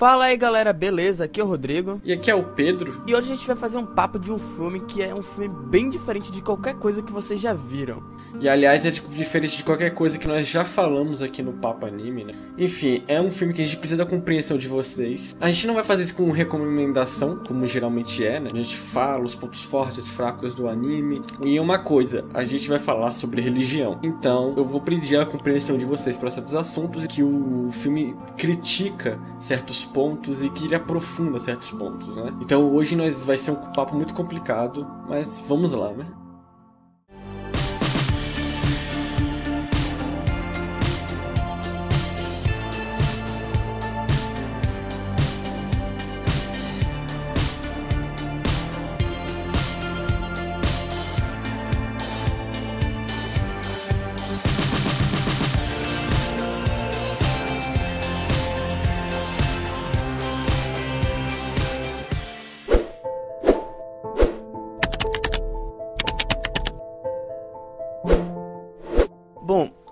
Fala aí galera, beleza? Aqui é o Rodrigo. E aqui é o Pedro. E hoje a gente vai fazer um papo de um filme que é um filme bem diferente de qualquer coisa que vocês já viram. E aliás, é diferente de qualquer coisa que nós já falamos aqui no Papo Anime, né? Enfim, é um filme que a gente precisa da compreensão de vocês. A gente não vai fazer isso com recomendação, como geralmente é, né? A gente fala os pontos fortes e fracos do anime. E uma coisa, a gente vai falar sobre religião. Então, eu vou pedir a compreensão de vocês para certos assuntos que o filme critica certos pontos e que ele aprofunda certos pontos, né? Então hoje nós vai ser um papo muito complicado, mas vamos lá, né?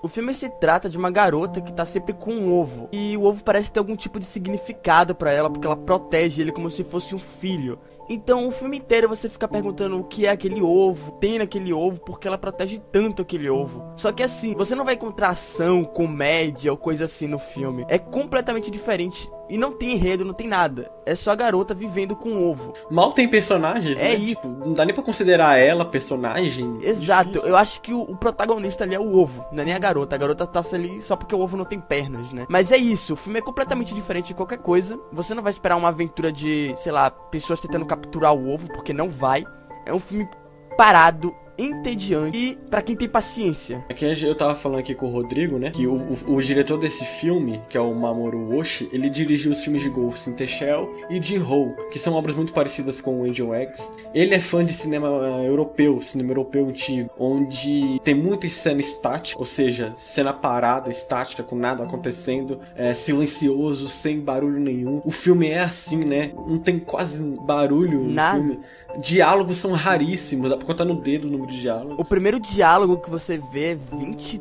O filme se trata de uma garota que tá sempre com um ovo. E o ovo parece ter algum tipo de significado para ela, porque ela protege ele como se fosse um filho. Então o filme inteiro você fica perguntando o que é aquele ovo, tem naquele ovo, porque ela protege tanto aquele ovo. Só que assim, você não vai encontrar ação, comédia ou coisa assim no filme. É completamente diferente. E não tem enredo, não tem nada. É só a garota vivendo com um ovo. Mal tem personagens, É né? isso. Tipo, não dá nem pra considerar ela personagem. Exato, Difícil. eu acho que o, o protagonista ali é o ovo, não é nem a garota. A garota tá ali só porque o ovo não tem pernas, né? Mas é isso, o filme é completamente diferente de qualquer coisa. Você não vai esperar uma aventura de, sei lá, pessoas tentando capturar o ovo, porque não vai. É um filme parado, entediante e pra quem tem paciência. É que eu tava falando aqui com o Rodrigo, né? Que o, o, o diretor desse filme, que é o Mamoru Oshii, ele dirigiu os filmes de Ghost in the Shell e de Ho, que são obras muito parecidas com o Angel Eggs. Ele é fã de cinema eh, europeu, cinema europeu antigo, onde tem muita cena estática, ou seja, cena parada, estática, com nada acontecendo, é, silencioso, sem barulho nenhum. O filme é assim, né? Não tem quase barulho no Nada. filme. Diálogos são raríssimos, dá pra contar no dedo o número de diálogos. O primeiro diálogo que você vê é 20 e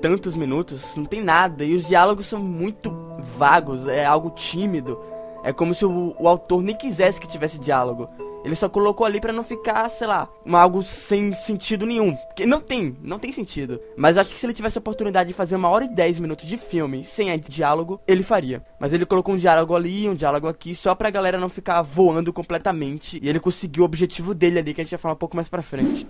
tantos minutos, não tem nada. E os diálogos são muito vagos, é algo tímido. É como se o, o autor nem quisesse que tivesse diálogo. Ele só colocou ali pra não ficar, sei lá, algo sem sentido nenhum. Porque não tem, não tem sentido. Mas eu acho que se ele tivesse a oportunidade de fazer uma hora e dez minutos de filme sem diálogo, ele faria. Mas ele colocou um diálogo ali, um diálogo aqui, só pra galera não ficar voando completamente. E ele conseguiu o objetivo dele ali, que a gente vai falar um pouco mais pra frente.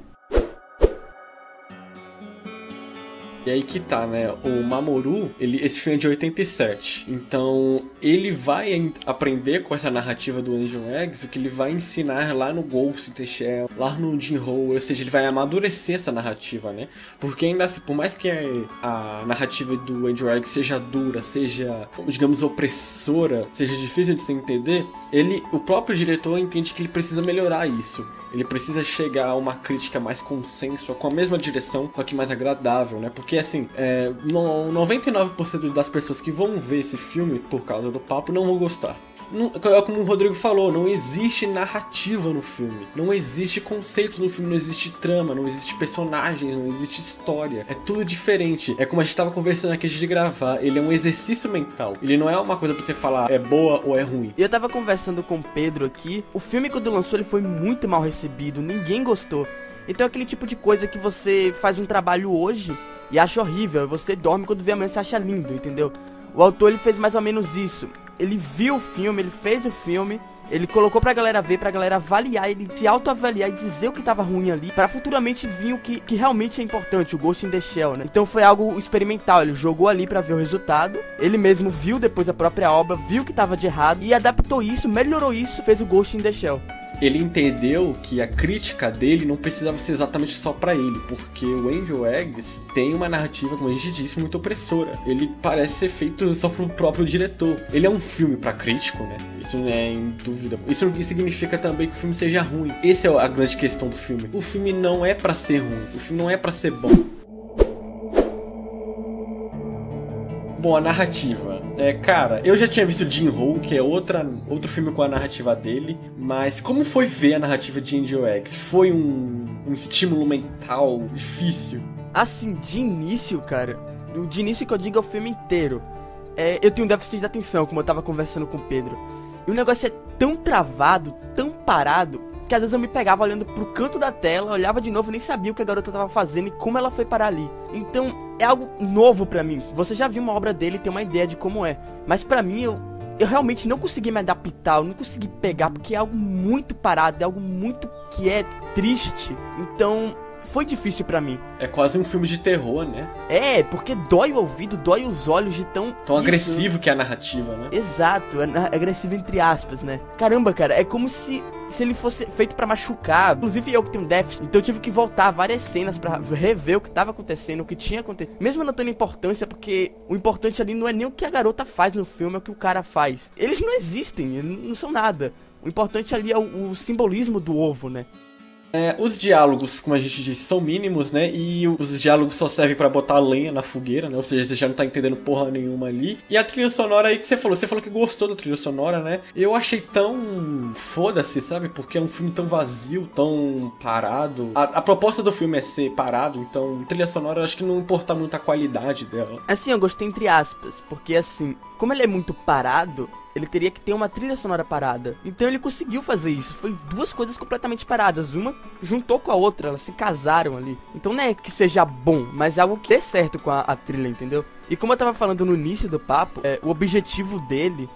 E aí que tá, né? O Mamoru, ele, esse filme é de 87. Então, ele vai en- aprender com essa narrativa do Angel Eggs o que ele vai ensinar lá no Ghost in the Shell, lá no Jinro, ou seja, ele vai amadurecer essa narrativa, né? Porque ainda assim, por mais que a narrativa do Angel Eggs seja dura, seja, digamos, opressora, seja difícil de se entender, ele, o próprio diretor entende que ele precisa melhorar isso. Ele precisa chegar a uma crítica mais consenso, com a mesma direção, só que mais agradável, né? Porque assim, é, no- 99% das pessoas que vão ver esse filme por causa do papo não vão gostar. Não- é como o Rodrigo falou, não existe narrativa no filme. Não existe conceitos no filme, não existe trama, não existe personagens, não existe história. É tudo diferente. É como a gente tava conversando aqui antes de gravar. Ele é um exercício mental. Ele não é uma coisa pra você falar é boa ou é ruim. Eu tava conversando com o Pedro aqui. O filme, quando lançou, ele foi muito mal recebido. Ninguém gostou. Então é aquele tipo de coisa que você faz um trabalho hoje e acha horrível. Você dorme quando vê amanhã você acha lindo, entendeu? O autor ele fez mais ou menos isso. Ele viu o filme, ele fez o filme. Ele colocou pra galera ver, pra galera avaliar, ele se autoavaliar e dizer o que tava ruim ali, pra futuramente vir o que, que realmente é importante, o Ghost in the Shell, né? Então foi algo experimental, ele jogou ali pra ver o resultado, ele mesmo viu depois a própria obra, viu o que tava de errado e adaptou isso, melhorou isso, fez o Ghost in the Shell. Ele entendeu que a crítica dele não precisava ser exatamente só pra ele, porque o Angel Eggs tem uma narrativa, como a gente disse, muito opressora. Ele parece ser feito só pro próprio diretor. Ele é um filme pra crítico, né? Isso não é em dúvida. Isso não significa também que o filme seja ruim. Essa é a grande questão do filme. O filme não é pra ser ruim, o filme não é pra ser bom. Bom, a narrativa. É, cara, eu já tinha visto Jin Ho, que é outra, outro filme com a narrativa dele, mas como foi ver a narrativa de Angel Eggs? Foi um, um estímulo mental difícil? Assim, de início, cara, o de início que eu digo é o filme inteiro. é, eu tenho um déficit de atenção, como eu tava conversando com o Pedro. E o negócio é tão travado, tão parado, que às vezes eu me pegava olhando pro canto da tela, olhava de novo e nem sabia o que a garota tava fazendo e como ela foi parar ali. Então, é algo novo para mim. Você já viu uma obra dele e tem uma ideia de como é. Mas para mim, eu, eu realmente não consegui me adaptar, eu não consegui pegar, porque é algo muito parado, é algo muito que é triste. Então, foi difícil para mim. É quase um filme de terror, né? É, porque dói o ouvido, dói os olhos de tão. Tão isso. agressivo que é a narrativa, né? Exato, é agressivo entre aspas, né? Caramba, cara, é como se, se ele fosse feito para machucar. Inclusive eu que tenho déficit, então eu tive que voltar várias cenas para rever o que tava acontecendo, o que tinha acontecido. Mesmo não tendo importância, porque o importante ali não é nem o que a garota faz no filme, é o que o cara faz. Eles não existem, não são nada. O importante ali é o, o simbolismo do ovo, né? É, os diálogos, como a gente disse, são mínimos, né? E os diálogos só servem para botar lenha na fogueira, né? Ou seja, você já não tá entendendo porra nenhuma ali. E a trilha sonora aí que você falou, você falou que gostou da trilha sonora, né? Eu achei tão foda-se, sabe? Porque é um filme tão vazio, tão parado. A, a, proposta do filme é ser parado, então trilha sonora eu acho que não importa muito a qualidade dela. Assim, eu gostei entre aspas, porque assim, como ele é muito parado, ele teria que ter uma trilha sonora parada. Então ele conseguiu fazer isso. Foi duas coisas completamente paradas. Uma juntou com a outra, elas se casaram ali. Então não é que seja bom, mas é algo que dê certo com a, a trilha, entendeu? E como eu tava falando no início do papo, é, o objetivo dele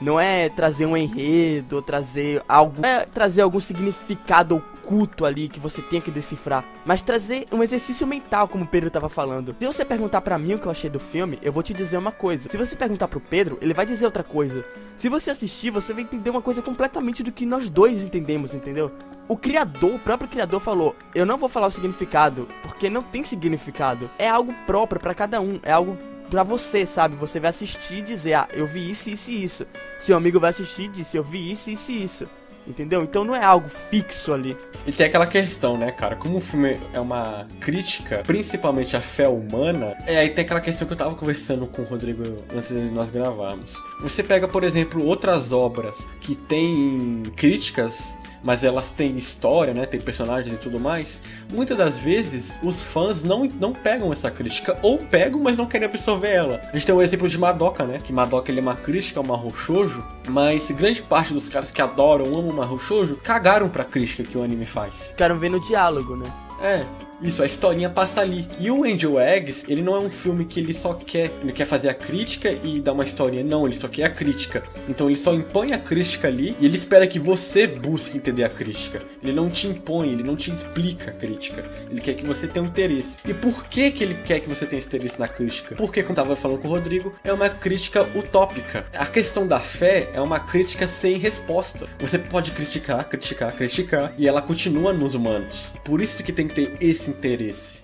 não é trazer um enredo, ou trazer algo, é trazer algum significado oculto ali que você tenha que decifrar, mas trazer um exercício mental, como o Pedro tava falando. Se você perguntar para mim o que eu achei do filme, eu vou te dizer uma coisa. Se você perguntar pro Pedro, ele vai dizer outra coisa. Se você assistir, você vai entender uma coisa completamente do que nós dois entendemos, entendeu? O criador, o próprio criador falou: "Eu não vou falar o significado, porque não tem significado. É algo próprio para cada um, é algo pra você, sabe? Você vai assistir e dizer, ah, eu vi isso, isso e isso. Seu amigo vai assistir e dizer, eu vi isso, isso e isso. Entendeu? Então não é algo fixo ali. E tem aquela questão, né, cara? Como o filme é uma crítica, principalmente à fé humana, é aí tem aquela questão que eu tava conversando com o Rodrigo antes de nós gravarmos. Você pega, por exemplo, outras obras que têm críticas mas elas têm história, né? Tem personagens e tudo mais. Muitas das vezes os fãs não, não pegam essa crítica, ou pegam, mas não querem absorver ela. A gente tem o exemplo de Madoka, né? Que Madoka ele é uma crítica ao Mahou Shoujo, mas grande parte dos caras que adoram, amam o Mahou Shoujo, cagaram pra crítica que o anime faz. Querem ver no diálogo, né? É, isso, a historinha passa ali. E o Angel Eggs, ele não é um filme que ele só quer, ele quer fazer a crítica e dar uma historinha. Não, ele só quer a crítica. Então ele só impõe a crítica ali e ele espera que você busque entender a crítica. Ele não te impõe, ele não te explica a crítica. Ele quer que você tenha um interesse. E por que que ele quer que você tenha interesse na crítica? Porque, como tava falando com o Rodrigo, é uma crítica utópica. A questão da fé é uma crítica sem resposta. Você pode criticar, criticar, criticar e ela continua nos humanos. Por isso que tem que ter esse interesse.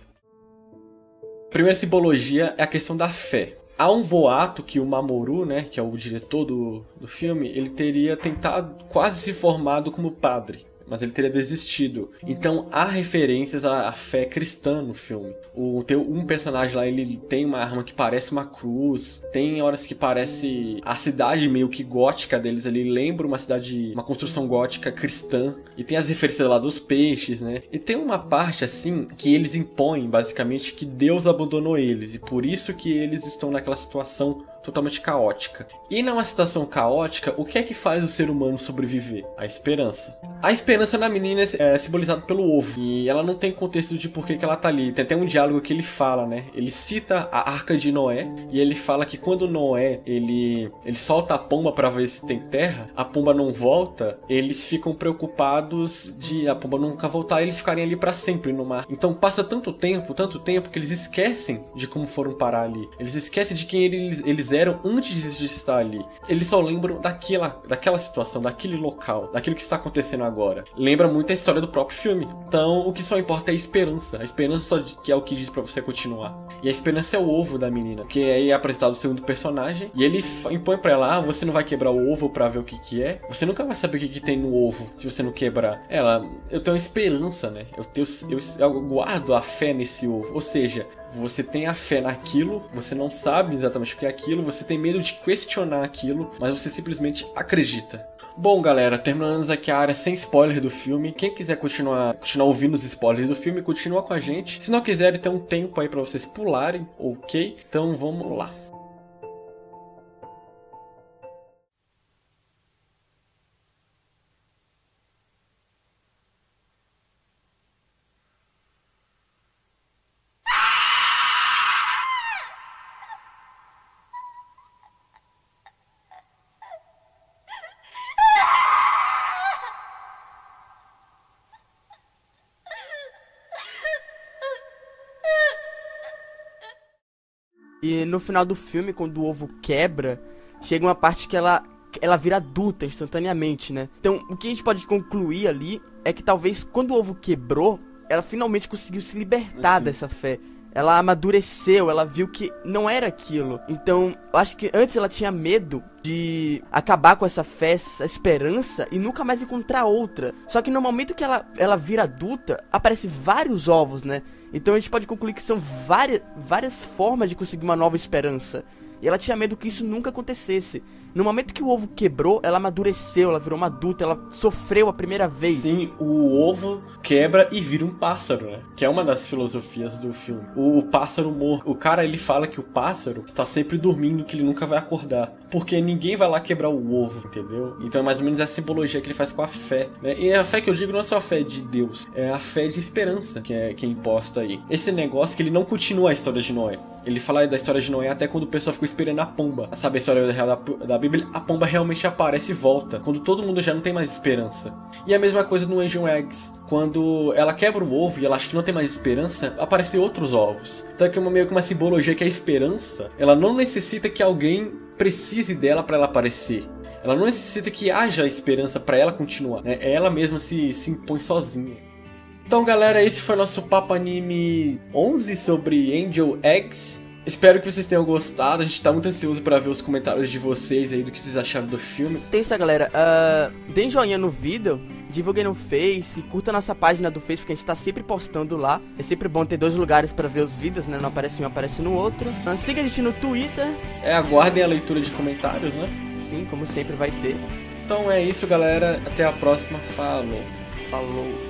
A primeira simbologia é a questão da fé. Há um boato que o Mamoru, né, que é o diretor do, do filme, ele teria tentado quase se formado como padre mas ele teria desistido. Então há referências à, à fé cristã no filme. O, tem um personagem lá, ele tem uma arma que parece uma cruz, tem horas que parece a cidade meio que gótica deles ali, lembra uma cidade, uma construção gótica cristã, e tem as referências lá dos peixes, né? E tem uma parte assim que eles impõem basicamente que Deus abandonou eles, e por isso que eles estão naquela situação totalmente caótica. E numa situação caótica, o que é que faz o ser humano sobreviver? A esperança. A esperança na menina é simbolizada pelo ovo. E ela não tem contexto de por que, ela tá ali. Tem até um diálogo que ele fala, né? Ele cita a arca de Noé. E ele fala que quando Noé ele, ele solta a pomba para ver se tem terra, a pomba não volta. Eles ficam preocupados de a pomba nunca voltar. Eles ficarem ali para sempre no mar. Então passa tanto tempo, tanto tempo que eles esquecem de como foram parar ali. Eles esquecem de quem eles, eles fizeram antes de estar ali. Eles só lembram daquela, daquela situação, daquele local, daquilo que está acontecendo agora. Lembra muito a história do próprio filme. Então, o que só importa é a esperança. A esperança que é o que diz para você continuar. E a esperança é o ovo da menina, que é apresentado o segundo personagem e ele impõe para ela: ah, você não vai quebrar o ovo para ver o que que é. Você nunca vai saber o que que tem no ovo se você não quebrar. Ela, eu tenho esperança, né? Eu tenho, eu, eu guardo a fé nesse ovo. Ou seja, você tem a fé naquilo, você não sabe exatamente o que é aquilo, você tem medo de questionar aquilo, mas você simplesmente acredita. Bom, galera, terminamos aqui a área sem spoiler do filme. Quem quiser continuar, continuar ouvindo os spoilers do filme, continua com a gente. Se não quiserem, tem um tempo aí para vocês pularem, ok? Então vamos lá. E no final do filme, quando o ovo quebra, chega uma parte que ela ela vira adulta instantaneamente, né? Então, o que a gente pode concluir ali é que talvez quando o ovo quebrou, ela finalmente conseguiu se libertar assim. dessa fé ela amadureceu, ela viu que não era aquilo. Então, eu acho que antes ela tinha medo de acabar com essa fé, essa esperança e nunca mais encontrar outra. Só que no momento que ela, ela vira adulta, aparece vários ovos, né? Então a gente pode concluir que são várias, várias formas de conseguir uma nova esperança. E ela tinha medo que isso nunca acontecesse. No momento que o ovo quebrou, ela amadureceu, ela virou uma adulta, ela sofreu a primeira vez. Sim, o ovo quebra e vira um pássaro, né? Que é uma das filosofias do filme. O pássaro morto. O cara ele fala que o pássaro está sempre dormindo, que ele nunca vai acordar. Porque ninguém vai lá quebrar o ovo, entendeu? Então é mais ou menos a simbologia que ele faz com a fé. Né? E a fé que eu digo não é só a fé de Deus, é a fé de esperança que é, que é imposta aí. Esse negócio que ele não continua a história de Noé. Ele fala da história de Noé até quando o pessoal ficou esperando a pomba. Sabe a história da, da Bíblia? A pomba realmente aparece e volta, quando todo mundo já não tem mais esperança. E a mesma coisa no Angel Eggs. Quando ela quebra o ovo e ela acha que não tem mais esperança, aparecem outros ovos. Então é é uma, meio que uma simbologia que a esperança, ela não necessita que alguém precise dela para ela aparecer. Ela não necessita que haja esperança para ela continuar. Né? Ela mesma se, se impõe sozinha. Então, galera, esse foi nosso Papo Anime 11 sobre Angel Eggs. Espero que vocês tenham gostado. A gente tá muito ansioso para ver os comentários de vocês aí do que vocês acharam do filme. Tem isso, galera. Uh, deem joinha no vídeo, divulguem no Face, curta nossa página do Face, porque a gente tá sempre postando lá. É sempre bom ter dois lugares para ver os vídeos, né? Não aparece um, aparece no outro. Uh, siga a gente no Twitter. É, aguardem a leitura de comentários, né? Sim, como sempre vai ter. Então é isso, galera. Até a próxima. Falou. Falou.